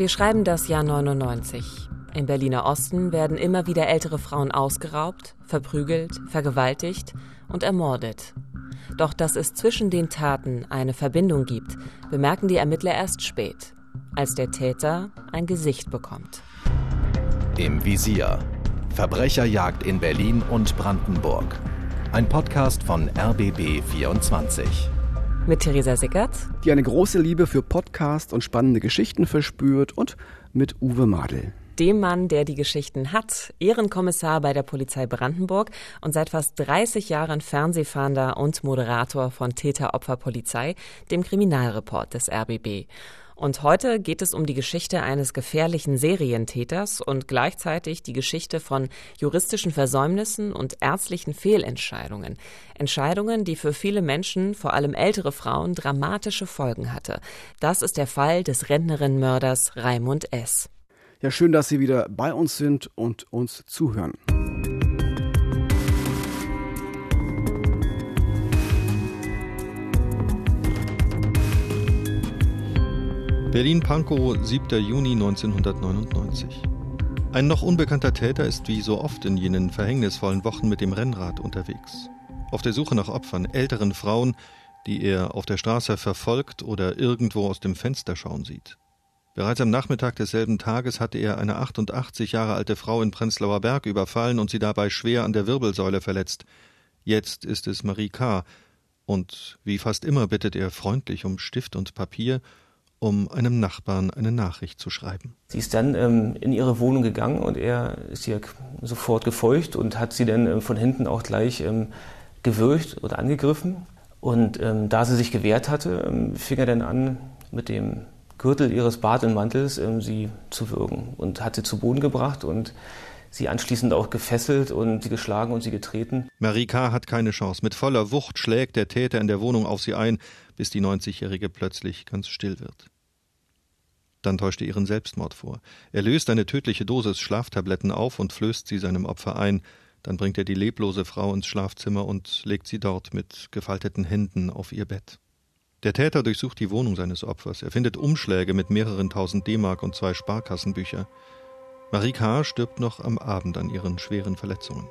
Wir schreiben das Jahr 99. Im Berliner Osten werden immer wieder ältere Frauen ausgeraubt, verprügelt, vergewaltigt und ermordet. Doch dass es zwischen den Taten eine Verbindung gibt, bemerken die Ermittler erst spät, als der Täter ein Gesicht bekommt. Im Visier. Verbrecherjagd in Berlin und Brandenburg. Ein Podcast von RBB 24. Mit Theresa Sickert, die eine große Liebe für Podcast und spannende Geschichten verspürt, und mit Uwe Madel dem Mann, der die Geschichten hat, Ehrenkommissar bei der Polizei Brandenburg und seit fast 30 Jahren Fernsehfahnder und Moderator von Täter-Opfer-Polizei, dem Kriminalreport des RBB. Und heute geht es um die Geschichte eines gefährlichen Serientäters und gleichzeitig die Geschichte von juristischen Versäumnissen und ärztlichen Fehlentscheidungen. Entscheidungen, die für viele Menschen, vor allem ältere Frauen, dramatische Folgen hatte. Das ist der Fall des Rentnerinnenmörders Raimund S. Ja, schön, dass Sie wieder bei uns sind und uns zuhören. Berlin-Pankow, 7. Juni 1999. Ein noch unbekannter Täter ist wie so oft in jenen verhängnisvollen Wochen mit dem Rennrad unterwegs. Auf der Suche nach Opfern, älteren Frauen, die er auf der Straße verfolgt oder irgendwo aus dem Fenster schauen sieht. Bereits am Nachmittag desselben Tages hatte er eine 88 Jahre alte Frau in Prenzlauer Berg überfallen und sie dabei schwer an der Wirbelsäule verletzt. Jetzt ist es Marie K. Und wie fast immer bittet er freundlich um Stift und Papier, um einem Nachbarn eine Nachricht zu schreiben. Sie ist dann ähm, in ihre Wohnung gegangen und er ist ihr sofort gefolgt und hat sie dann ähm, von hinten auch gleich ähm, gewürgt oder angegriffen. Und ähm, da sie sich gewehrt hatte, ähm, fing er dann an, mit dem Gürtel ihres Bademanntels ähm, sie zu würgen und hat sie zu Boden gebracht und sie anschließend auch gefesselt und sie geschlagen und sie getreten. Marie K. hat keine Chance. Mit voller Wucht schlägt der Täter in der Wohnung auf sie ein, bis die 90-Jährige plötzlich ganz still wird. Dann täuscht er ihren Selbstmord vor. Er löst eine tödliche Dosis Schlaftabletten auf und flößt sie seinem Opfer ein. Dann bringt er die leblose Frau ins Schlafzimmer und legt sie dort mit gefalteten Händen auf ihr Bett. Der Täter durchsucht die Wohnung seines Opfers. Er findet Umschläge mit mehreren tausend D-Mark und zwei Sparkassenbücher. Marie K. stirbt noch am Abend an ihren schweren Verletzungen.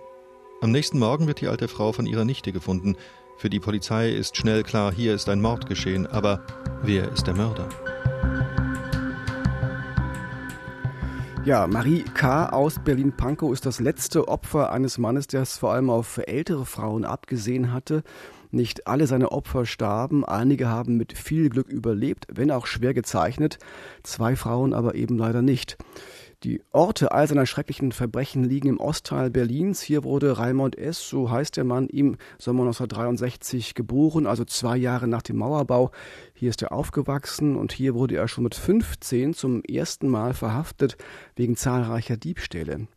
Am nächsten Morgen wird die alte Frau von ihrer Nichte gefunden. Für die Polizei ist schnell klar, hier ist ein Mord geschehen, aber wer ist der Mörder? Ja, Marie K. aus Berlin-Pankow ist das letzte Opfer eines Mannes, der es vor allem auf ältere Frauen abgesehen hatte. Nicht alle seine Opfer starben, einige haben mit viel Glück überlebt, wenn auch schwer gezeichnet, zwei Frauen aber eben leider nicht. Die Orte all seiner schrecklichen Verbrechen liegen im Ostteil Berlins. Hier wurde Raimund S., so heißt der Mann, im Sommer 1963 geboren, also zwei Jahre nach dem Mauerbau. Hier ist er aufgewachsen und hier wurde er schon mit 15 zum ersten Mal verhaftet wegen zahlreicher Diebstähle.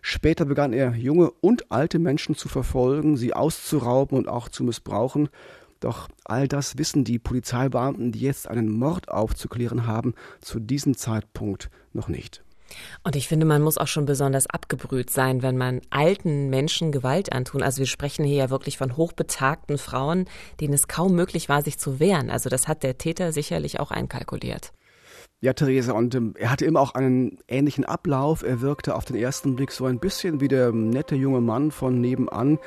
Später begann er junge und alte Menschen zu verfolgen, sie auszurauben und auch zu missbrauchen. Doch all das wissen die Polizeibeamten, die jetzt einen Mord aufzuklären haben, zu diesem Zeitpunkt noch nicht. Und ich finde, man muss auch schon besonders abgebrüht sein, wenn man alten Menschen Gewalt antun. Also wir sprechen hier ja wirklich von hochbetagten Frauen, denen es kaum möglich war, sich zu wehren. Also das hat der Täter sicherlich auch einkalkuliert. Ja, Theresa, und ähm, er hatte immer auch einen ähnlichen Ablauf. Er wirkte auf den ersten Blick so ein bisschen wie der nette junge Mann von nebenan,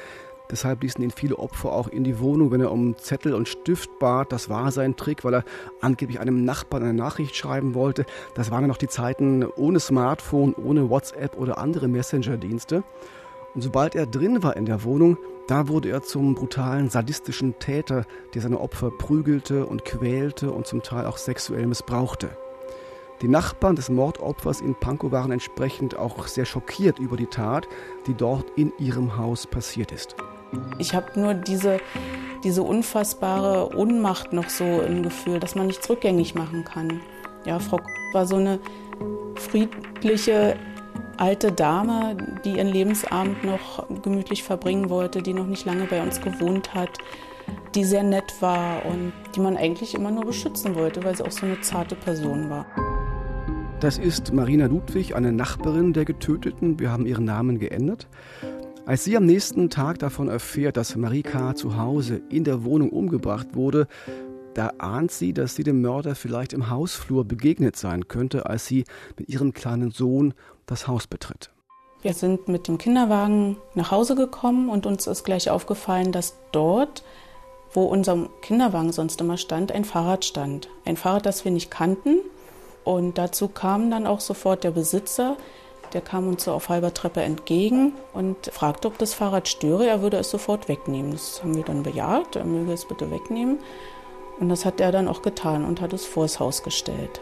Deshalb ließen ihn viele Opfer auch in die Wohnung, wenn er um Zettel und Stift bat. Das war sein Trick, weil er angeblich einem Nachbarn eine Nachricht schreiben wollte. Das waren ja noch die Zeiten ohne Smartphone, ohne WhatsApp oder andere Messenger-Dienste. Und sobald er drin war in der Wohnung, da wurde er zum brutalen, sadistischen Täter, der seine Opfer prügelte und quälte und zum Teil auch sexuell missbrauchte. Die Nachbarn des Mordopfers in Pankow waren entsprechend auch sehr schockiert über die Tat, die dort in ihrem Haus passiert ist. Ich habe nur diese, diese unfassbare Ohnmacht noch so im Gefühl, dass man nichts rückgängig machen kann. Ja, Frau war so eine friedliche alte Dame, die ihren Lebensabend noch gemütlich verbringen wollte, die noch nicht lange bei uns gewohnt hat, die sehr nett war und die man eigentlich immer nur beschützen wollte, weil sie auch so eine zarte Person war. Das ist Marina Ludwig, eine Nachbarin der Getöteten. Wir haben ihren Namen geändert. Als sie am nächsten Tag davon erfährt, dass Marie K. zu Hause in der Wohnung umgebracht wurde, Da ahnt sie, dass sie dem Mörder vielleicht im Hausflur begegnet sein könnte, als sie mit ihrem kleinen Sohn das Haus betritt. Wir sind mit dem Kinderwagen nach Hause gekommen und uns ist gleich aufgefallen, dass dort, wo unser Kinderwagen sonst immer stand, ein Fahrrad stand. Ein Fahrrad, das wir nicht kannten. Und dazu kam dann auch sofort der Besitzer, der kam uns so auf halber Treppe entgegen und fragte, ob das Fahrrad störe. Er würde es sofort wegnehmen. Das haben wir dann bejaht, er möge es bitte wegnehmen. Und das hat er dann auch getan und hat es vors Haus gestellt.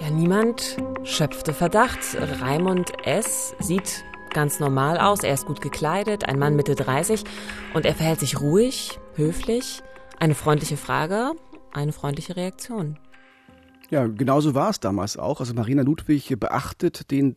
Ja, niemand schöpfte Verdacht. Raimund S. sieht ganz normal aus. Er ist gut gekleidet, ein Mann Mitte 30 und er verhält sich ruhig, höflich. Eine freundliche Frage, eine freundliche Reaktion. Ja, genauso war es damals auch. Also Marina Ludwig beachtet den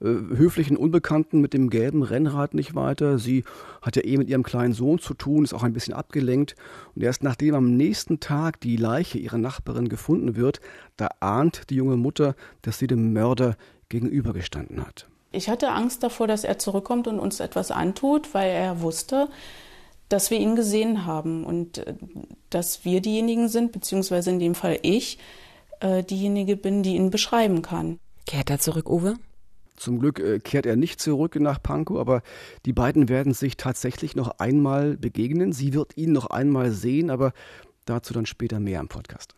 äh, höflichen Unbekannten mit dem gelben Rennrad nicht weiter. Sie hat ja eh mit ihrem kleinen Sohn zu tun, ist auch ein bisschen abgelenkt. Und erst nachdem am nächsten Tag die Leiche ihrer Nachbarin gefunden wird, da ahnt die junge Mutter, dass sie dem Mörder gegenübergestanden hat. Ich hatte Angst davor, dass er zurückkommt und uns etwas antut, weil er wusste, dass wir ihn gesehen haben und äh, dass wir diejenigen sind, beziehungsweise in dem Fall ich, äh, diejenige bin, die ihn beschreiben kann. Kehrt er zurück, Uwe? Zum Glück äh, kehrt er nicht zurück nach Pankow, aber die beiden werden sich tatsächlich noch einmal begegnen. Sie wird ihn noch einmal sehen, aber dazu dann später mehr im Podcast.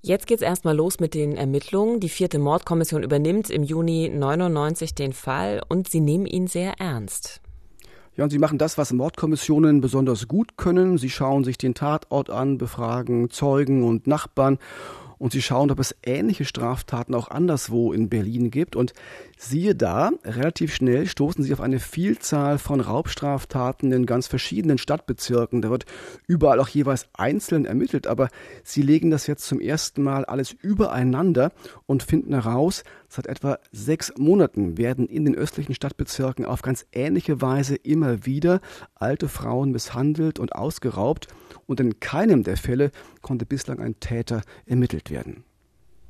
Jetzt geht's erstmal los mit den Ermittlungen. Die vierte Mordkommission übernimmt im Juni 99 den Fall und sie nehmen ihn sehr ernst. Ja, und sie machen das, was Mordkommissionen besonders gut können. Sie schauen sich den Tatort an, befragen Zeugen und Nachbarn und sie schauen, ob es ähnliche Straftaten auch anderswo in Berlin gibt. Und siehe da, relativ schnell stoßen sie auf eine Vielzahl von Raubstraftaten in ganz verschiedenen Stadtbezirken. Da wird überall auch jeweils einzeln ermittelt, aber sie legen das jetzt zum ersten Mal alles übereinander und finden heraus, seit etwa sechs Monaten werden in den östlichen Stadtbezirken auf ganz ähnliche Weise immer wieder alte Frauen misshandelt und ausgeraubt und in keinem der Fälle konnte bislang ein Täter ermittelt werden.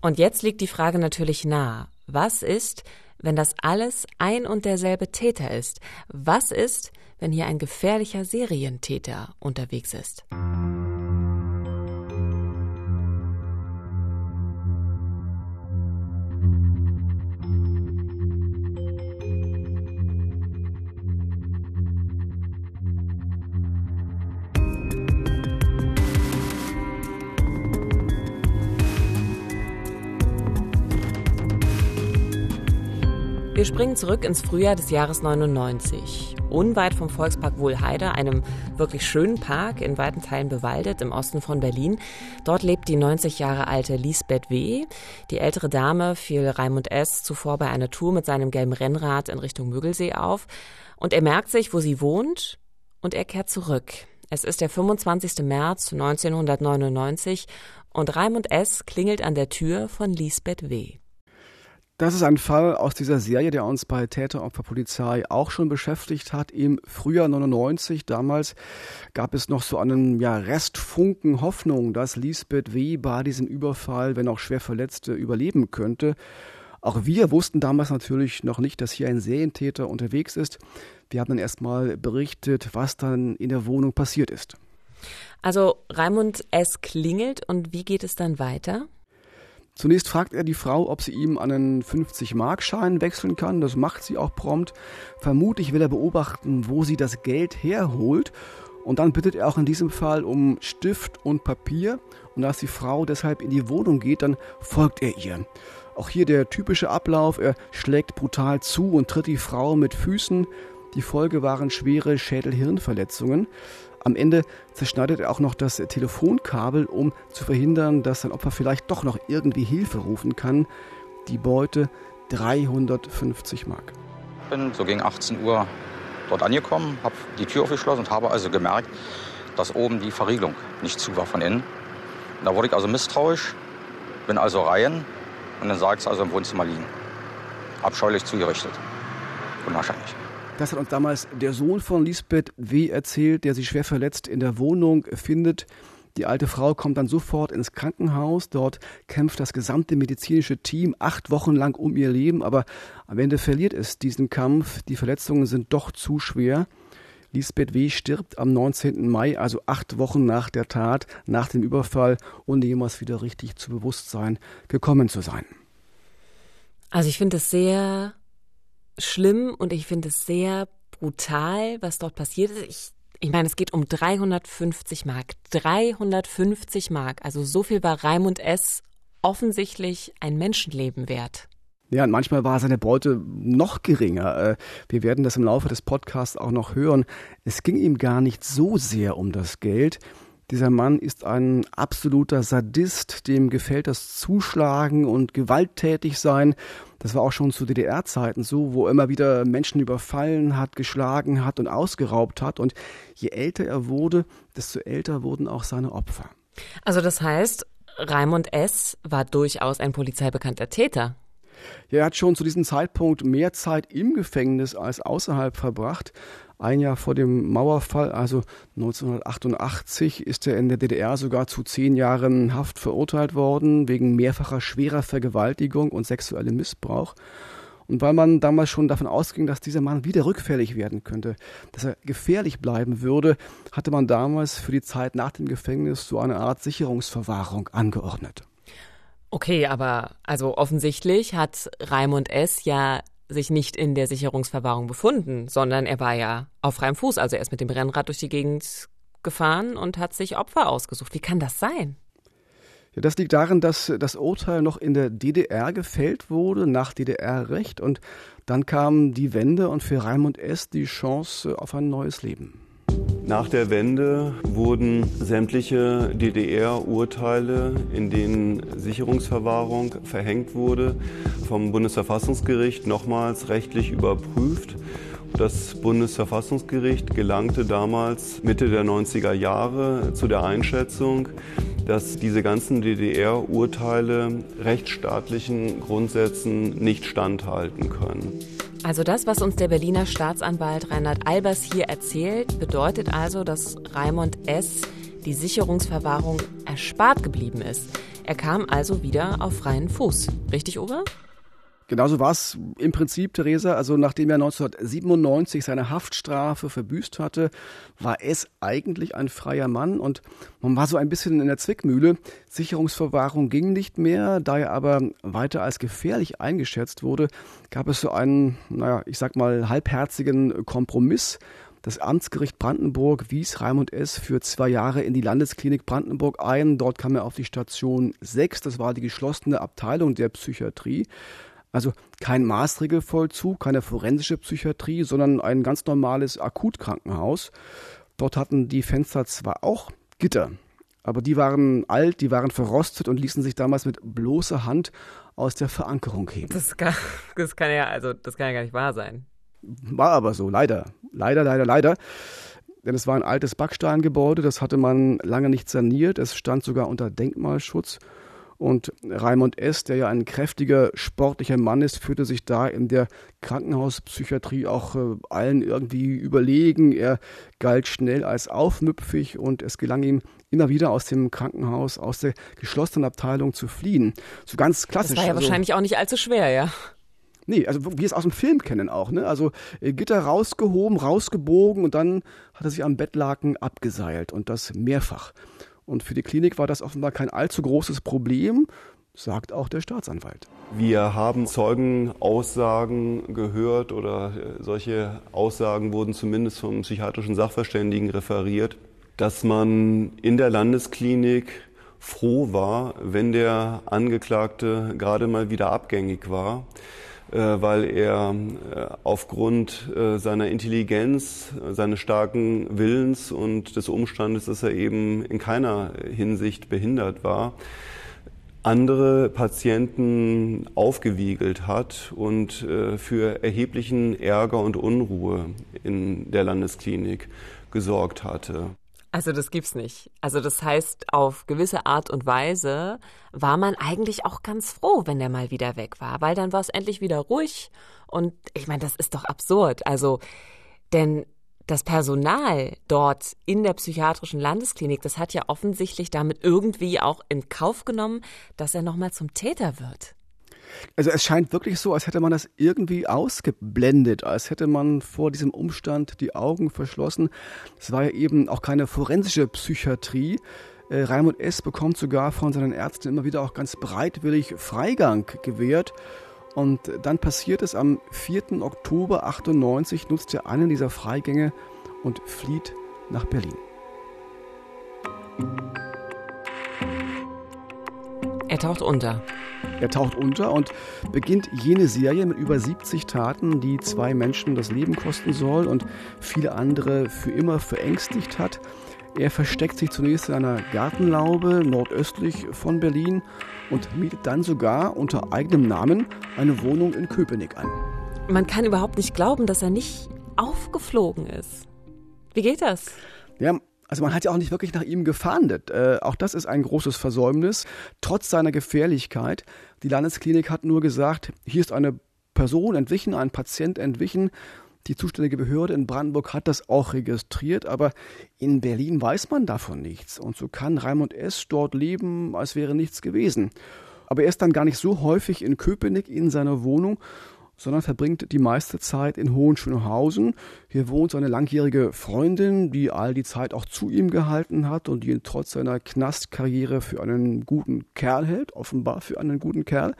Und jetzt liegt die Frage natürlich nahe. Was ist, wenn das alles ein und derselbe Täter ist? Was ist, wenn hier ein gefährlicher Serientäter unterwegs ist? Springen zurück ins Frühjahr des Jahres 99. Unweit vom Volkspark Wohlheide, einem wirklich schönen Park, in weiten Teilen bewaldet im Osten von Berlin. Dort lebt die 90 Jahre alte Lisbeth W. Die ältere Dame fiel Raimund S. zuvor bei einer Tour mit seinem gelben Rennrad in Richtung Müggelsee auf. Und er merkt sich, wo sie wohnt, und er kehrt zurück. Es ist der 25. März 1999 und Raimund S. klingelt an der Tür von Lisbeth W. Das ist ein Fall aus dieser Serie, der uns bei Täteropferpolizei auch schon beschäftigt hat. Im Frühjahr 99, damals gab es noch so einen ja, Restfunken Hoffnung, dass Lisbeth W. bei diesem Überfall, wenn auch schwer verletzt, überleben könnte. Auch wir wussten damals natürlich noch nicht, dass hier ein Serientäter unterwegs ist. Wir haben dann erstmal berichtet, was dann in der Wohnung passiert ist. Also Raimund S. klingelt und wie geht es dann weiter? Zunächst fragt er die Frau, ob sie ihm einen 50-Mark-Schein wechseln kann. Das macht sie auch prompt. Vermutlich will er beobachten, wo sie das Geld herholt. Und dann bittet er auch in diesem Fall um Stift und Papier. Und als die Frau deshalb in die Wohnung geht, dann folgt er ihr. Auch hier der typische Ablauf. Er schlägt brutal zu und tritt die Frau mit Füßen. Die Folge waren schwere Schädel-Hirnverletzungen. Am Ende zerschneidet er auch noch das Telefonkabel, um zu verhindern, dass sein Opfer vielleicht doch noch irgendwie Hilfe rufen kann. Die Beute 350 Mark. Ich bin so gegen 18 Uhr dort angekommen, habe die Tür aufgeschlossen und habe also gemerkt, dass oben die Verriegelung nicht zu war von innen. Da wurde ich also misstrauisch, bin also rein und dann sah ich es also im Wohnzimmer liegen. Abscheulich zugerichtet. Unwahrscheinlich. Das hat uns damals der Sohn von Lisbeth W. erzählt, der sich schwer verletzt in der Wohnung findet. Die alte Frau kommt dann sofort ins Krankenhaus. Dort kämpft das gesamte medizinische Team acht Wochen lang um ihr Leben, aber am Ende verliert es diesen Kampf. Die Verletzungen sind doch zu schwer. Lisbeth W. stirbt am 19. Mai, also acht Wochen nach der Tat, nach dem Überfall, ohne jemals wieder richtig zu Bewusstsein gekommen zu sein. Also ich finde es sehr schlimm und ich finde es sehr brutal, was dort passiert ist. Ich, ich meine, es geht um 350 Mark. 350 Mark. Also so viel war Raimund S. offensichtlich ein Menschenleben wert. Ja, und manchmal war seine Beute noch geringer. Äh, wir werden das im Laufe des Podcasts auch noch hören. Es ging ihm gar nicht so sehr um das Geld. Dieser Mann ist ein absoluter Sadist, dem gefällt das Zuschlagen und gewalttätig sein. Das war auch schon zu DDR-Zeiten so, wo er immer wieder Menschen überfallen hat, geschlagen hat und ausgeraubt hat. Und je älter er wurde, desto älter wurden auch seine Opfer. Also das heißt, Raimund S. war durchaus ein polizeibekannter Täter. Ja, er hat schon zu diesem Zeitpunkt mehr Zeit im Gefängnis als außerhalb verbracht. Ein Jahr vor dem Mauerfall, also 1988, ist er in der DDR sogar zu zehn Jahren Haft verurteilt worden, wegen mehrfacher schwerer Vergewaltigung und sexuellem Missbrauch. Und weil man damals schon davon ausging, dass dieser Mann wieder rückfällig werden könnte, dass er gefährlich bleiben würde, hatte man damals für die Zeit nach dem Gefängnis so eine Art Sicherungsverwahrung angeordnet. Okay, aber also offensichtlich hat Raimund S. ja sich nicht in der Sicherungsverwahrung befunden, sondern er war ja auf freiem Fuß. Also er ist mit dem Rennrad durch die Gegend gefahren und hat sich Opfer ausgesucht. Wie kann das sein? Ja, das liegt darin, dass das Urteil noch in der DDR gefällt wurde, nach DDR-Recht. Und dann kam die Wende und für Raimund S. die Chance auf ein neues Leben. Nach der Wende wurden sämtliche DDR-Urteile, in denen Sicherungsverwahrung verhängt wurde, vom Bundesverfassungsgericht nochmals rechtlich überprüft. Das Bundesverfassungsgericht gelangte damals Mitte der 90er Jahre zu der Einschätzung, dass diese ganzen DDR-Urteile rechtsstaatlichen Grundsätzen nicht standhalten können. Also das, was uns der Berliner Staatsanwalt Reinhard Albers hier erzählt, bedeutet also, dass Raimund S. die Sicherungsverwahrung erspart geblieben ist. Er kam also wieder auf freien Fuß. Richtig, Uwe? Genauso war es im Prinzip, Theresa. Also nachdem er 1997 seine Haftstrafe verbüßt hatte, war es eigentlich ein freier Mann und man war so ein bisschen in der Zwickmühle. Sicherungsverwahrung ging nicht mehr, da er aber weiter als gefährlich eingeschätzt wurde, gab es so einen, naja, ich sag mal, halbherzigen Kompromiss. Das Amtsgericht Brandenburg wies Raimund S. für zwei Jahre in die Landesklinik Brandenburg ein. Dort kam er auf die Station 6, das war die geschlossene Abteilung der Psychiatrie. Also kein Maßregelvollzug, keine forensische Psychiatrie, sondern ein ganz normales Akutkrankenhaus. Dort hatten die Fenster zwar auch Gitter, aber die waren alt, die waren verrostet und ließen sich damals mit bloßer Hand aus der Verankerung heben. Das kann, das kann ja, also das kann ja gar nicht wahr sein. War aber so, leider. Leider, leider, leider. Denn es war ein altes Backsteingebäude, das hatte man lange nicht saniert, es stand sogar unter Denkmalschutz und Raimund S., der ja ein kräftiger, sportlicher Mann ist, fühlte sich da in der Krankenhauspsychiatrie auch äh, allen irgendwie überlegen. Er galt schnell als aufmüpfig und es gelang ihm immer wieder aus dem Krankenhaus, aus der geschlossenen Abteilung zu fliehen. So ganz klassisch. Das war ja also, wahrscheinlich auch nicht allzu schwer, ja. Nee, also wie wir es aus dem Film kennen auch, ne? Also äh, Gitter rausgehoben, rausgebogen und dann hat er sich am Bettlaken abgeseilt und das mehrfach. Und für die Klinik war das offenbar kein allzu großes Problem, sagt auch der Staatsanwalt. Wir haben Zeugenaussagen gehört oder äh, solche Aussagen wurden zumindest vom psychiatrischen Sachverständigen referiert, dass man in der Landesklinik froh war, wenn der Angeklagte gerade mal wieder abgängig war weil er äh, aufgrund äh, seiner Intelligenz, seines starken Willens und des Umstandes, dass er eben in keiner Hinsicht behindert war, andere Patienten aufgewiegelt hat und für erheblichen Ärger und Unruhe in der Landesklinik gesorgt hatte. Also das gibt's nicht. Also das heißt, auf gewisse Art und Weise war man eigentlich auch ganz froh, wenn der mal wieder weg war, weil dann war es endlich wieder ruhig. Und ich meine, das ist doch absurd. Also, denn das Personal dort in der psychiatrischen Landesklinik, das hat ja offensichtlich damit irgendwie auch in Kauf genommen, dass er nochmal zum Täter wird. Also es scheint wirklich so, als hätte man das irgendwie ausgeblendet, als hätte man vor diesem Umstand die Augen verschlossen. Es war ja eben auch keine forensische Psychiatrie. Äh, Raimund S. bekommt sogar von seinen Ärzten immer wieder auch ganz breitwillig Freigang gewährt. Und dann passiert es am 4. Oktober 98, nutzt er einen dieser Freigänge und flieht nach Berlin. Er taucht unter. Er taucht unter und beginnt jene Serie mit über 70 Taten, die zwei Menschen das Leben kosten soll und viele andere für immer verängstigt hat. Er versteckt sich zunächst in einer Gartenlaube nordöstlich von Berlin und mietet dann sogar unter eigenem Namen eine Wohnung in Köpenick an. Man kann überhaupt nicht glauben, dass er nicht aufgeflogen ist. Wie geht das? Ja, also man hat ja auch nicht wirklich nach ihm gefahndet. Äh, auch das ist ein großes Versäumnis, trotz seiner Gefährlichkeit. Die Landesklinik hat nur gesagt, hier ist eine Person entwichen, ein Patient entwichen. Die zuständige Behörde in Brandenburg hat das auch registriert, aber in Berlin weiß man davon nichts. Und so kann Raimund S. dort leben, als wäre nichts gewesen. Aber er ist dann gar nicht so häufig in Köpenick in seiner Wohnung sondern verbringt die meiste Zeit in Hohenschönhausen. Hier wohnt seine langjährige Freundin, die all die Zeit auch zu ihm gehalten hat und die ihn trotz seiner Knastkarriere für einen guten Kerl hält, offenbar für einen guten Kerl.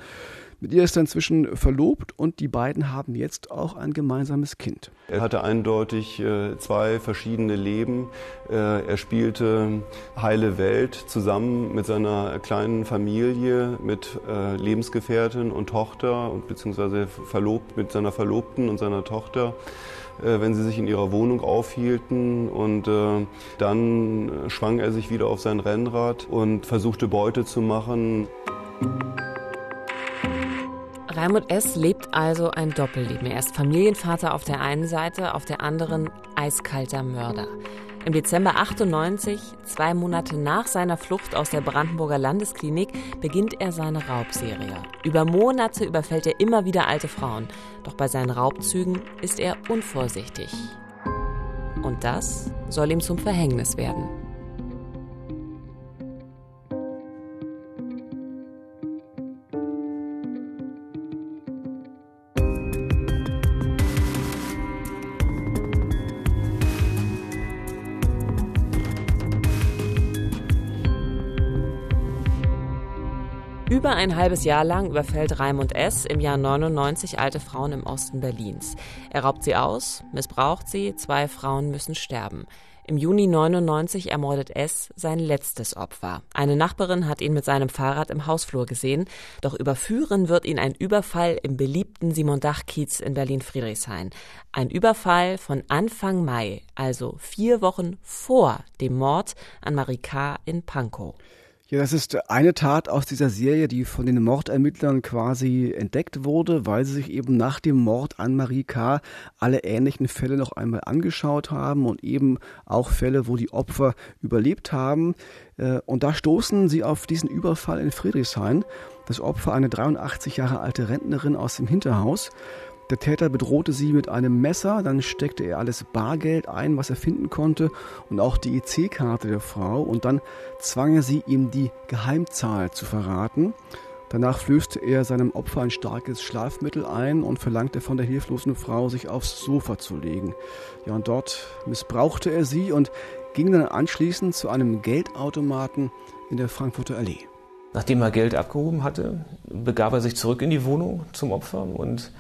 Mit ihr ist er inzwischen verlobt und die beiden haben jetzt auch ein gemeinsames Kind. Er hatte eindeutig äh, zwei verschiedene Leben. Äh, er spielte heile Welt zusammen mit seiner kleinen Familie, mit äh, Lebensgefährtin und Tochter und beziehungsweise verlobt mit seiner Verlobten und seiner Tochter wenn sie sich in ihrer Wohnung aufhielten. Und äh, dann schwang er sich wieder auf sein Rennrad und versuchte Beute zu machen. Raimund S. lebt also ein Doppelleben. Er ist Familienvater auf der einen Seite, auf der anderen eiskalter Mörder. Im Dezember 98, zwei Monate nach seiner Flucht aus der Brandenburger Landesklinik, beginnt er seine Raubserie. Über Monate überfällt er immer wieder alte Frauen. Doch bei seinen Raubzügen ist er unvorsichtig. Und das soll ihm zum Verhängnis werden. Über ein halbes Jahr lang überfällt Raimund S. im Jahr 99 alte Frauen im Osten Berlins. Er raubt sie aus, missbraucht sie, zwei Frauen müssen sterben. Im Juni 99 ermordet S. sein letztes Opfer. Eine Nachbarin hat ihn mit seinem Fahrrad im Hausflur gesehen, doch überführen wird ihn ein Überfall im beliebten Simon-Dach-Kiez in Berlin-Friedrichshain. Ein Überfall von Anfang Mai, also vier Wochen vor dem Mord an Marie K. in Pankow. Ja, das ist eine Tat aus dieser Serie, die von den Mordermittlern quasi entdeckt wurde, weil sie sich eben nach dem Mord an Marie K. alle ähnlichen Fälle noch einmal angeschaut haben und eben auch Fälle, wo die Opfer überlebt haben. Äh, und da stoßen sie auf diesen Überfall in Friedrichshain. Das Opfer eine 83 Jahre alte Rentnerin aus dem Hinterhaus. Der Täter bedrohte sie mit einem Messer, dann steckte er alles Bargeld ein, was er finden konnte und auch die EC-Karte der Frau und dann zwang er sie, ihm die Geheimzahl zu verraten. Danach flößte er seinem Opfer ein starkes Schlafmittel ein und verlangte von der hilflosen Frau, sich aufs Sofa zu legen. Ja, und dort missbrauchte er sie und ging dann anschließend zu einem Geldautomaten in der Frankfurter Allee. Nachdem er Geld abgehoben hatte, begab er sich zurück in die Wohnung zum Opfer und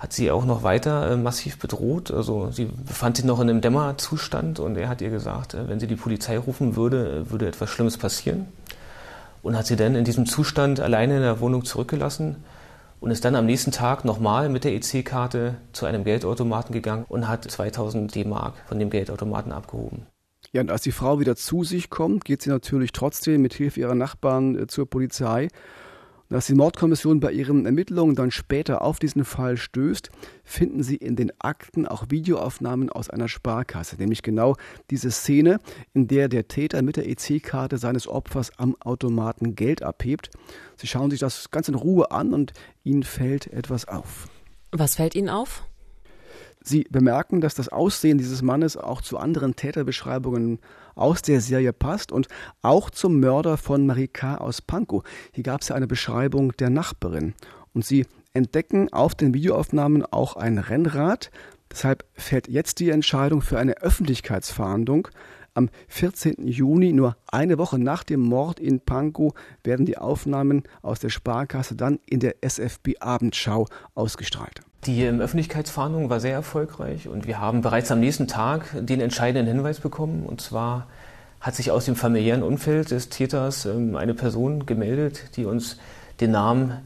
hat sie auch noch weiter äh, massiv bedroht. Also sie befand sich noch in einem Dämmerzustand und er hat ihr gesagt, äh, wenn sie die Polizei rufen würde, würde etwas Schlimmes passieren. Und hat sie dann in diesem Zustand alleine in der Wohnung zurückgelassen und ist dann am nächsten Tag nochmal mit der EC-Karte zu einem Geldautomaten gegangen und hat 2000 D-Mark von dem Geldautomaten abgehoben. Ja, und als die Frau wieder zu sich kommt, geht sie natürlich trotzdem mit Hilfe ihrer Nachbarn äh, zur Polizei als die Mordkommission bei ihren Ermittlungen dann später auf diesen Fall stößt, finden sie in den Akten auch Videoaufnahmen aus einer Sparkasse, nämlich genau diese Szene, in der der Täter mit der EC-Karte seines Opfers am Automaten Geld abhebt. Sie schauen sich das ganz in Ruhe an und ihnen fällt etwas auf. Was fällt Ihnen auf? Sie bemerken, dass das Aussehen dieses Mannes auch zu anderen Täterbeschreibungen aus der Serie passt und auch zum Mörder von Marie K. aus Pankow. Hier gab es ja eine Beschreibung der Nachbarin. Und Sie entdecken auf den Videoaufnahmen auch ein Rennrad. Deshalb fällt jetzt die Entscheidung für eine Öffentlichkeitsfahndung. Am 14. Juni, nur eine Woche nach dem Mord in Pankow, werden die Aufnahmen aus der Sparkasse dann in der SFB Abendschau ausgestrahlt. Die ähm, Öffentlichkeitsfahndung war sehr erfolgreich und wir haben bereits am nächsten Tag den entscheidenden Hinweis bekommen. Und zwar hat sich aus dem familiären Umfeld des Täters ähm, eine Person gemeldet, die uns den Namen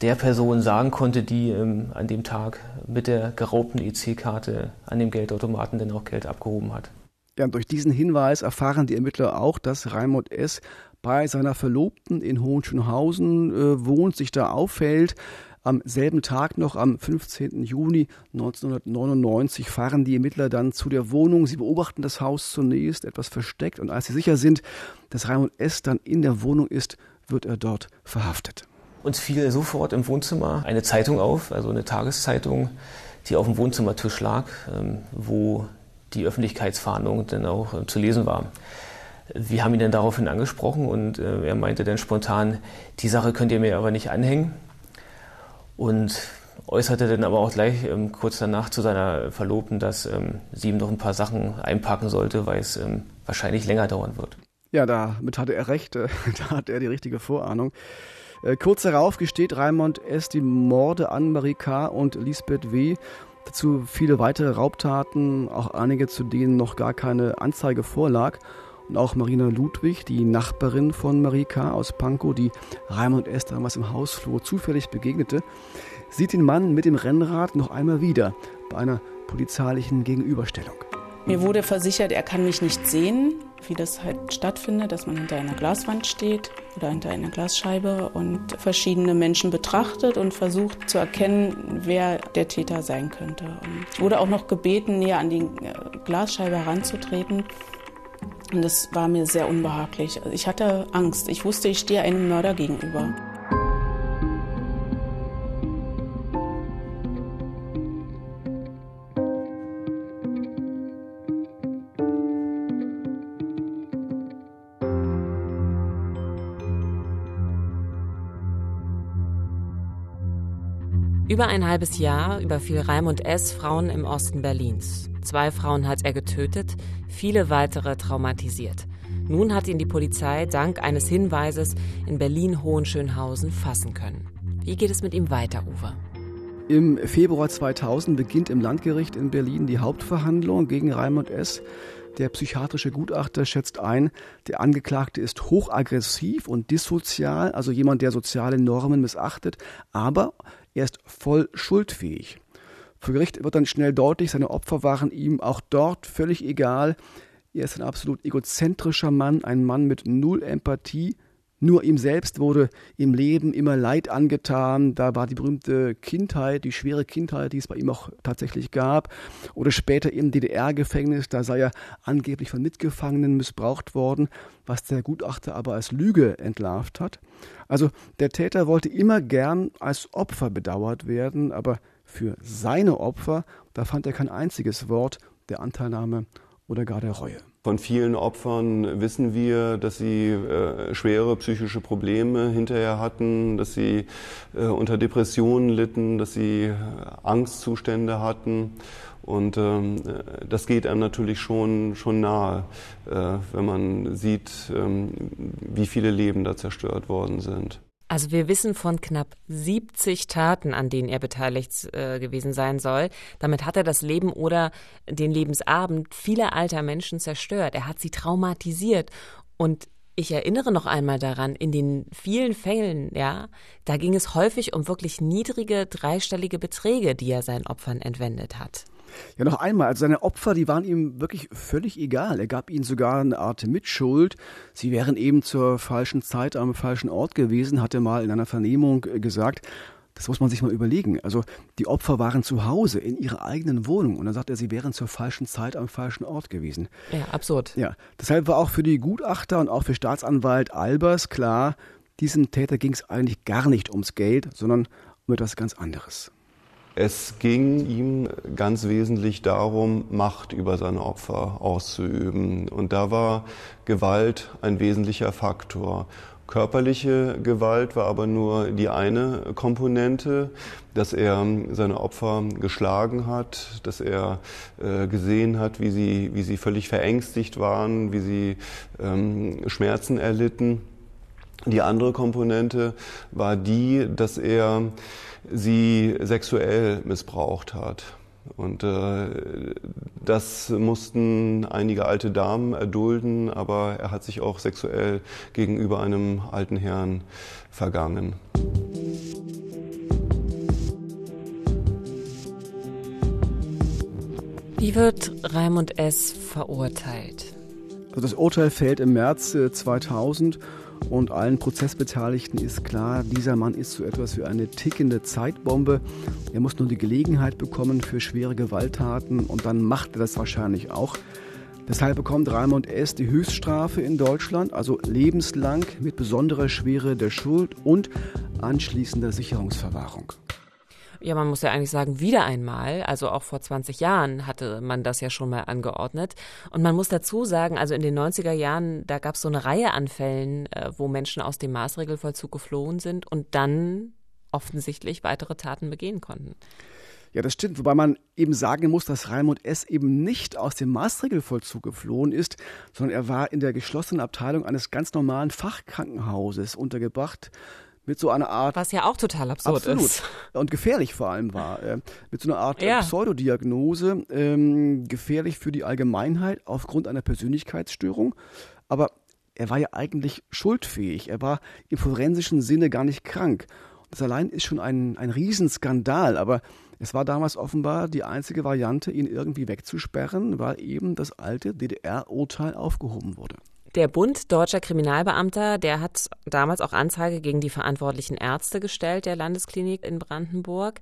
der Person sagen konnte, die ähm, an dem Tag mit der geraubten EC-Karte an dem Geldautomaten dann auch Geld abgehoben hat. Ja, durch diesen Hinweis erfahren die Ermittler auch, dass Raimund S. bei seiner Verlobten in Hohenschönhausen äh, wohnt, sich da aufhält. Am selben Tag noch, am 15. Juni 1999, fahren die Ermittler dann zu der Wohnung. Sie beobachten das Haus zunächst etwas versteckt und als sie sicher sind, dass Raimund S. dann in der Wohnung ist, wird er dort verhaftet. Uns fiel sofort im Wohnzimmer eine Zeitung auf, also eine Tageszeitung, die auf dem Wohnzimmertisch lag, ähm, wo die Öffentlichkeitsfahndung dann auch äh, zu lesen war. Wir haben ihn dann daraufhin angesprochen und äh, er meinte dann spontan, die Sache könnt ihr mir aber nicht anhängen. Und äußerte dann aber auch gleich ähm, kurz danach zu seiner Verlobten, dass ähm, sie ihm noch ein paar Sachen einpacken sollte, weil es ähm, wahrscheinlich länger dauern wird. Ja, damit hatte er recht, da hat er die richtige Vorahnung. Äh, kurz darauf gesteht Raimond S. die Morde an Marie K. und Lisbeth W. Dazu viele weitere Raubtaten, auch einige, zu denen noch gar keine Anzeige vorlag. Und auch Marina Ludwig, die Nachbarin von Marie K. aus Pankow, die Raimund S. damals im Hausflur zufällig begegnete, sieht den Mann mit dem Rennrad noch einmal wieder bei einer polizeilichen Gegenüberstellung. Mir wurde versichert, er kann mich nicht sehen, wie das halt stattfindet, dass man hinter einer Glaswand steht oder hinter einer Glasscheibe und verschiedene Menschen betrachtet und versucht zu erkennen, wer der Täter sein könnte. Und ich wurde auch noch gebeten, näher an die äh, Glasscheibe heranzutreten. Und das war mir sehr unbehaglich. Ich hatte Angst. Ich wusste, ich stehe einem Mörder gegenüber. Über ein halbes Jahr überfiel Raimund S. Frauen im Osten Berlins. Zwei Frauen hat er getötet, viele weitere traumatisiert. Nun hat ihn die Polizei dank eines Hinweises in Berlin-Hohenschönhausen fassen können. Wie geht es mit ihm weiter, Uwe? Im Februar 2000 beginnt im Landgericht in Berlin die Hauptverhandlung gegen Raimund S. Der psychiatrische Gutachter schätzt ein, der Angeklagte ist hochaggressiv und dissozial, also jemand, der soziale Normen missachtet, aber er ist voll schuldfähig. Vor Gericht wird dann schnell deutlich, seine Opfer waren ihm auch dort völlig egal. Er ist ein absolut egozentrischer Mann, ein Mann mit null Empathie, nur ihm selbst wurde im Leben immer Leid angetan. Da war die berühmte Kindheit, die schwere Kindheit, die es bei ihm auch tatsächlich gab. Oder später im DDR-Gefängnis, da sei er angeblich von Mitgefangenen missbraucht worden, was der Gutachter aber als Lüge entlarvt hat. Also der Täter wollte immer gern als Opfer bedauert werden, aber für seine Opfer, da fand er kein einziges Wort der Anteilnahme oder gar der Reue. Von vielen Opfern wissen wir, dass sie äh, schwere psychische Probleme hinterher hatten, dass sie äh, unter Depressionen litten, dass sie äh, Angstzustände hatten. Und ähm, das geht einem natürlich schon, schon nahe, äh, wenn man sieht, ähm, wie viele Leben da zerstört worden sind. Also wir wissen von knapp 70 Taten, an denen er beteiligt äh, gewesen sein soll. Damit hat er das Leben oder den Lebensabend vieler alter Menschen zerstört. Er hat sie traumatisiert. Und ich erinnere noch einmal daran, in den vielen Fällen, ja, da ging es häufig um wirklich niedrige dreistellige Beträge, die er seinen Opfern entwendet hat. Ja, noch einmal, also seine Opfer, die waren ihm wirklich völlig egal. Er gab ihnen sogar eine Art Mitschuld. Sie wären eben zur falschen Zeit am falschen Ort gewesen, hat er mal in einer Vernehmung äh, gesagt. Das muss man sich mal überlegen. Also die Opfer waren zu Hause in ihrer eigenen Wohnung und dann sagt er, sie wären zur falschen Zeit am falschen Ort gewesen. Ja, absurd. Ja, deshalb war auch für die Gutachter und auch für Staatsanwalt Albers klar, diesem Täter ging es eigentlich gar nicht ums Geld, sondern um etwas ganz anderes. Es ging ihm ganz wesentlich darum, Macht über seine Opfer auszuüben. Und da war Gewalt ein wesentlicher Faktor. Körperliche Gewalt war aber nur die eine Komponente, dass er seine Opfer geschlagen hat, dass er äh, gesehen hat, wie sie, wie sie völlig verängstigt waren, wie sie ähm, Schmerzen erlitten. Die andere Komponente war die, dass er sie sexuell missbraucht hat. Und äh, das mussten einige alte Damen erdulden, aber er hat sich auch sexuell gegenüber einem alten Herrn vergangen. Wie wird Raimund S. verurteilt? Also das Urteil fällt im März 2000 äh, und allen Prozessbeteiligten ist klar, dieser Mann ist so etwas wie eine tickende Zeitbombe. Er muss nur die Gelegenheit bekommen für schwere Gewalttaten und dann macht er das wahrscheinlich auch. Deshalb bekommt Raimund S. die Höchststrafe in Deutschland, also lebenslang mit besonderer Schwere der Schuld und anschließender Sicherungsverwahrung. Ja, man muss ja eigentlich sagen, wieder einmal, also auch vor 20 Jahren hatte man das ja schon mal angeordnet. Und man muss dazu sagen, also in den 90er Jahren, da gab es so eine Reihe an Fällen, äh, wo Menschen aus dem Maßregelvollzug geflohen sind und dann offensichtlich weitere Taten begehen konnten. Ja, das stimmt. Wobei man eben sagen muss, dass Raimund S. eben nicht aus dem Maßregelvollzug geflohen ist, sondern er war in der geschlossenen Abteilung eines ganz normalen Fachkrankenhauses untergebracht mit so einer Art. Was ja auch total absurd absolut, ist. Und gefährlich vor allem war. Äh, mit so einer Art äh, ja. Pseudodiagnose, ähm, gefährlich für die Allgemeinheit aufgrund einer Persönlichkeitsstörung. Aber er war ja eigentlich schuldfähig. Er war im forensischen Sinne gar nicht krank. Das allein ist schon ein, ein Riesenskandal, aber es war damals offenbar die einzige Variante, ihn irgendwie wegzusperren, weil eben das alte DDR-Urteil aufgehoben wurde. Der Bund Deutscher Kriminalbeamter, der hat damals auch Anzeige gegen die verantwortlichen Ärzte gestellt der Landesklinik in Brandenburg.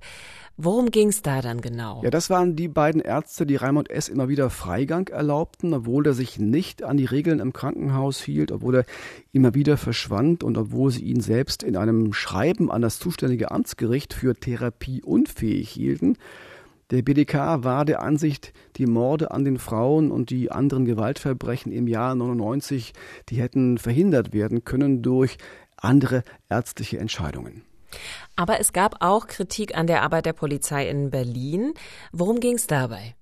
Worum ging es da dann genau? Ja, das waren die beiden Ärzte, die Raimund S. immer wieder Freigang erlaubten, obwohl er sich nicht an die Regeln im Krankenhaus hielt, obwohl er immer wieder verschwand und obwohl sie ihn selbst in einem Schreiben an das zuständige Amtsgericht für Therapie unfähig hielten. Der BDK war der Ansicht, die Morde an den Frauen und die anderen Gewaltverbrechen im Jahr 99, die hätten verhindert werden können durch andere ärztliche Entscheidungen. Aber es gab auch Kritik an der Arbeit der Polizei in Berlin. Worum ging es dabei?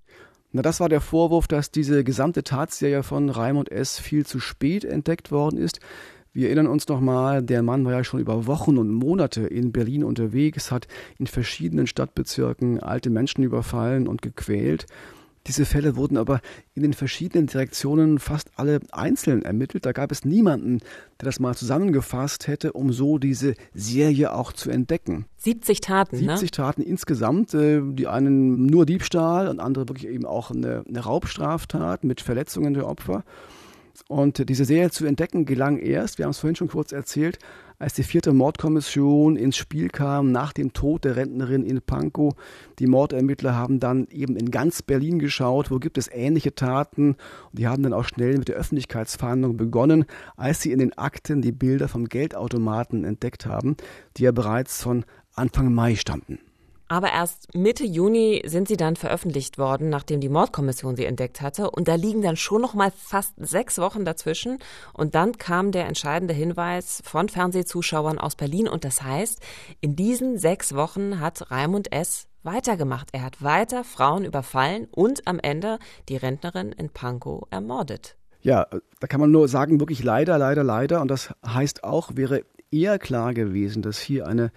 Na, das war der Vorwurf, dass diese gesamte Tatserie von Raimund S. viel zu spät entdeckt worden ist. Wir erinnern uns nochmal, der Mann war ja schon über Wochen und Monate in Berlin unterwegs, hat in verschiedenen Stadtbezirken alte Menschen überfallen und gequält. Diese Fälle wurden aber in den verschiedenen Direktionen fast alle einzeln ermittelt. Da gab es niemanden, der das mal zusammengefasst hätte, um so diese Serie auch zu entdecken. 70 Taten, 70 ne? Taten insgesamt. Äh, die einen nur Diebstahl und andere wirklich eben auch eine, eine Raubstraftat mit Verletzungen der Opfer. Und diese Serie zu entdecken gelang erst, wir haben es vorhin schon kurz erzählt, als die vierte Mordkommission ins Spiel kam nach dem Tod der Rentnerin in Pankow. Die Mordermittler haben dann eben in ganz Berlin geschaut, wo gibt es ähnliche Taten. Und die haben dann auch schnell mit der Öffentlichkeitsfahndung begonnen, als sie in den Akten die Bilder vom Geldautomaten entdeckt haben, die ja bereits von Anfang Mai stammten. Aber erst Mitte Juni sind sie dann veröffentlicht worden, nachdem die Mordkommission sie entdeckt hatte. Und da liegen dann schon noch mal fast sechs Wochen dazwischen. Und dann kam der entscheidende Hinweis von Fernsehzuschauern aus Berlin. Und das heißt, in diesen sechs Wochen hat Raimund S. weitergemacht. Er hat weiter Frauen überfallen und am Ende die Rentnerin in Pankow ermordet. Ja, da kann man nur sagen, wirklich leider, leider, leider. Und das heißt auch, wäre eher klar gewesen, dass hier eine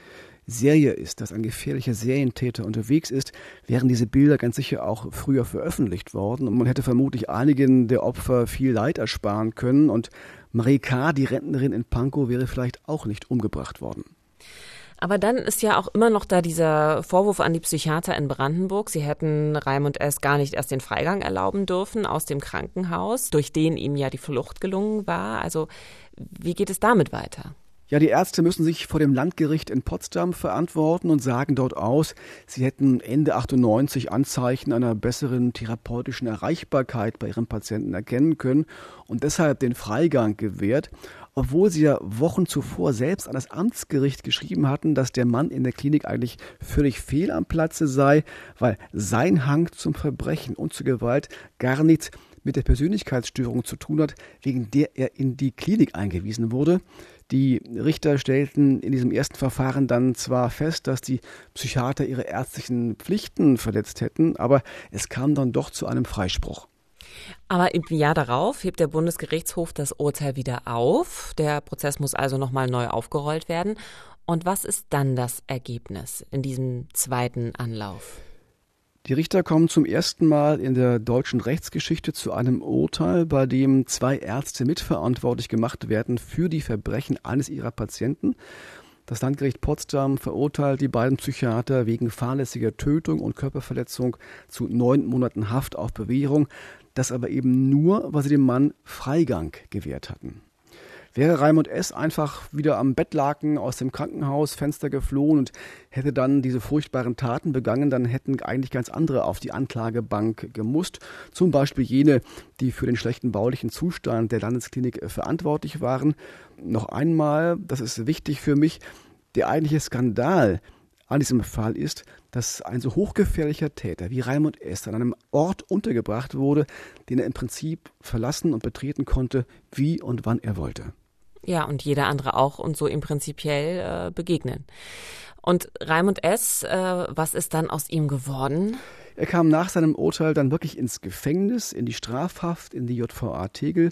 Serie ist, dass ein gefährlicher Serientäter unterwegs ist, wären diese Bilder ganz sicher auch früher veröffentlicht worden und man hätte vermutlich einigen der Opfer viel Leid ersparen können und Marie K., die Rentnerin in Pankow, wäre vielleicht auch nicht umgebracht worden. Aber dann ist ja auch immer noch da dieser Vorwurf an die Psychiater in Brandenburg. Sie hätten Raimund S. gar nicht erst den Freigang erlauben dürfen aus dem Krankenhaus, durch den ihm ja die Flucht gelungen war. Also wie geht es damit weiter? Ja, die Ärzte müssen sich vor dem Landgericht in Potsdam verantworten und sagen dort aus, sie hätten Ende 98 Anzeichen einer besseren therapeutischen Erreichbarkeit bei ihren Patienten erkennen können und deshalb den Freigang gewährt, obwohl sie ja Wochen zuvor selbst an das Amtsgericht geschrieben hatten, dass der Mann in der Klinik eigentlich völlig fehl am Platze sei, weil sein Hang zum Verbrechen und zur Gewalt gar nichts mit der Persönlichkeitsstörung zu tun hat, wegen der er in die Klinik eingewiesen wurde. Die Richter stellten in diesem ersten Verfahren dann zwar fest, dass die Psychiater ihre ärztlichen Pflichten verletzt hätten, aber es kam dann doch zu einem Freispruch. Aber im Jahr darauf hebt der Bundesgerichtshof das Urteil wieder auf. Der Prozess muss also nochmal neu aufgerollt werden. Und was ist dann das Ergebnis in diesem zweiten Anlauf? Die Richter kommen zum ersten Mal in der deutschen Rechtsgeschichte zu einem Urteil, bei dem zwei Ärzte mitverantwortlich gemacht werden für die Verbrechen eines ihrer Patienten. Das Landgericht Potsdam verurteilt die beiden Psychiater wegen fahrlässiger Tötung und Körperverletzung zu neun Monaten Haft auf Bewährung, das aber eben nur, weil sie dem Mann Freigang gewährt hatten. Wäre Raimund S. einfach wieder am Bettlaken aus dem Krankenhausfenster geflohen und hätte dann diese furchtbaren Taten begangen, dann hätten eigentlich ganz andere auf die Anklagebank gemusst. Zum Beispiel jene, die für den schlechten baulichen Zustand der Landesklinik verantwortlich waren. Noch einmal, das ist wichtig für mich, der eigentliche Skandal an diesem Fall ist, dass ein so hochgefährlicher Täter wie Raimund S. an einem Ort untergebracht wurde, den er im Prinzip verlassen und betreten konnte, wie und wann er wollte. Ja, und jeder andere auch und so ihm prinzipiell äh, begegnen. Und Raimund S., äh, was ist dann aus ihm geworden? Er kam nach seinem Urteil dann wirklich ins Gefängnis, in die Strafhaft, in die JVA Tegel.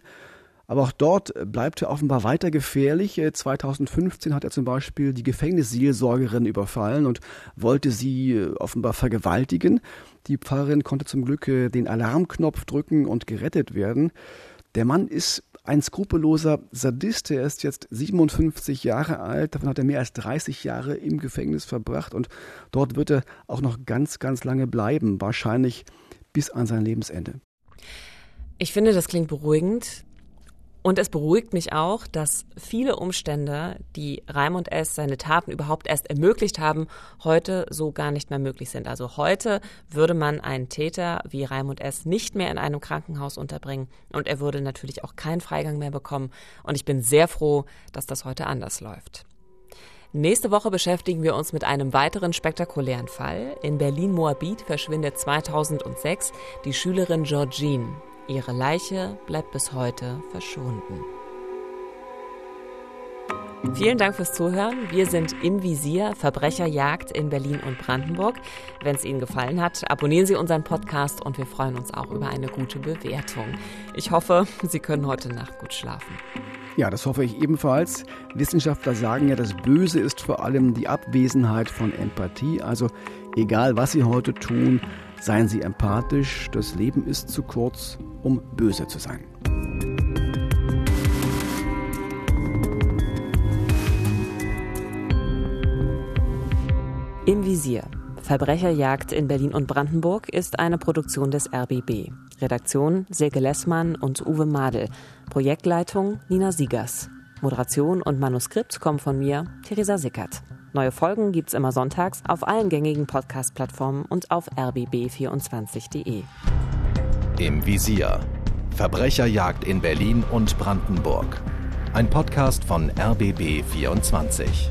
Aber auch dort bleibt er offenbar weiter gefährlich. 2015 äh, hat er zum Beispiel die Gefängnisseelsorgerin überfallen und wollte sie äh, offenbar vergewaltigen. Die Pfarrerin konnte zum Glück äh, den Alarmknopf drücken und gerettet werden. Der Mann ist ein skrupelloser Sadist. Er ist jetzt 57 Jahre alt. Davon hat er mehr als 30 Jahre im Gefängnis verbracht. Und dort wird er auch noch ganz, ganz lange bleiben. Wahrscheinlich bis an sein Lebensende. Ich finde, das klingt beruhigend. Und es beruhigt mich auch, dass viele Umstände, die Raimund S. seine Taten überhaupt erst ermöglicht haben, heute so gar nicht mehr möglich sind. Also heute würde man einen Täter wie Raimund S. nicht mehr in einem Krankenhaus unterbringen und er würde natürlich auch keinen Freigang mehr bekommen. Und ich bin sehr froh, dass das heute anders läuft. Nächste Woche beschäftigen wir uns mit einem weiteren spektakulären Fall. In Berlin-Moabit verschwindet 2006 die Schülerin Georgine. Ihre Leiche bleibt bis heute verschwunden. Vielen Dank fürs Zuhören. Wir sind im Visier Verbrecherjagd in Berlin und Brandenburg. Wenn es Ihnen gefallen hat, abonnieren Sie unseren Podcast und wir freuen uns auch über eine gute Bewertung. Ich hoffe, Sie können heute Nacht gut schlafen. Ja, das hoffe ich ebenfalls. Wissenschaftler sagen ja, das Böse ist vor allem die Abwesenheit von Empathie. Also egal, was Sie heute tun, seien Sie empathisch. Das Leben ist zu kurz, um böse zu sein. Im Visier. Verbrecherjagd in Berlin und Brandenburg ist eine Produktion des RBB. Redaktion Silke Lessmann und Uwe Madel. Projektleitung Nina Siegers. Moderation und Manuskript kommen von mir, Theresa Sickert. Neue Folgen gibt's immer sonntags auf allen gängigen Podcast-Plattformen und auf rbb24.de. Im Visier. Verbrecherjagd in Berlin und Brandenburg. Ein Podcast von RBB 24.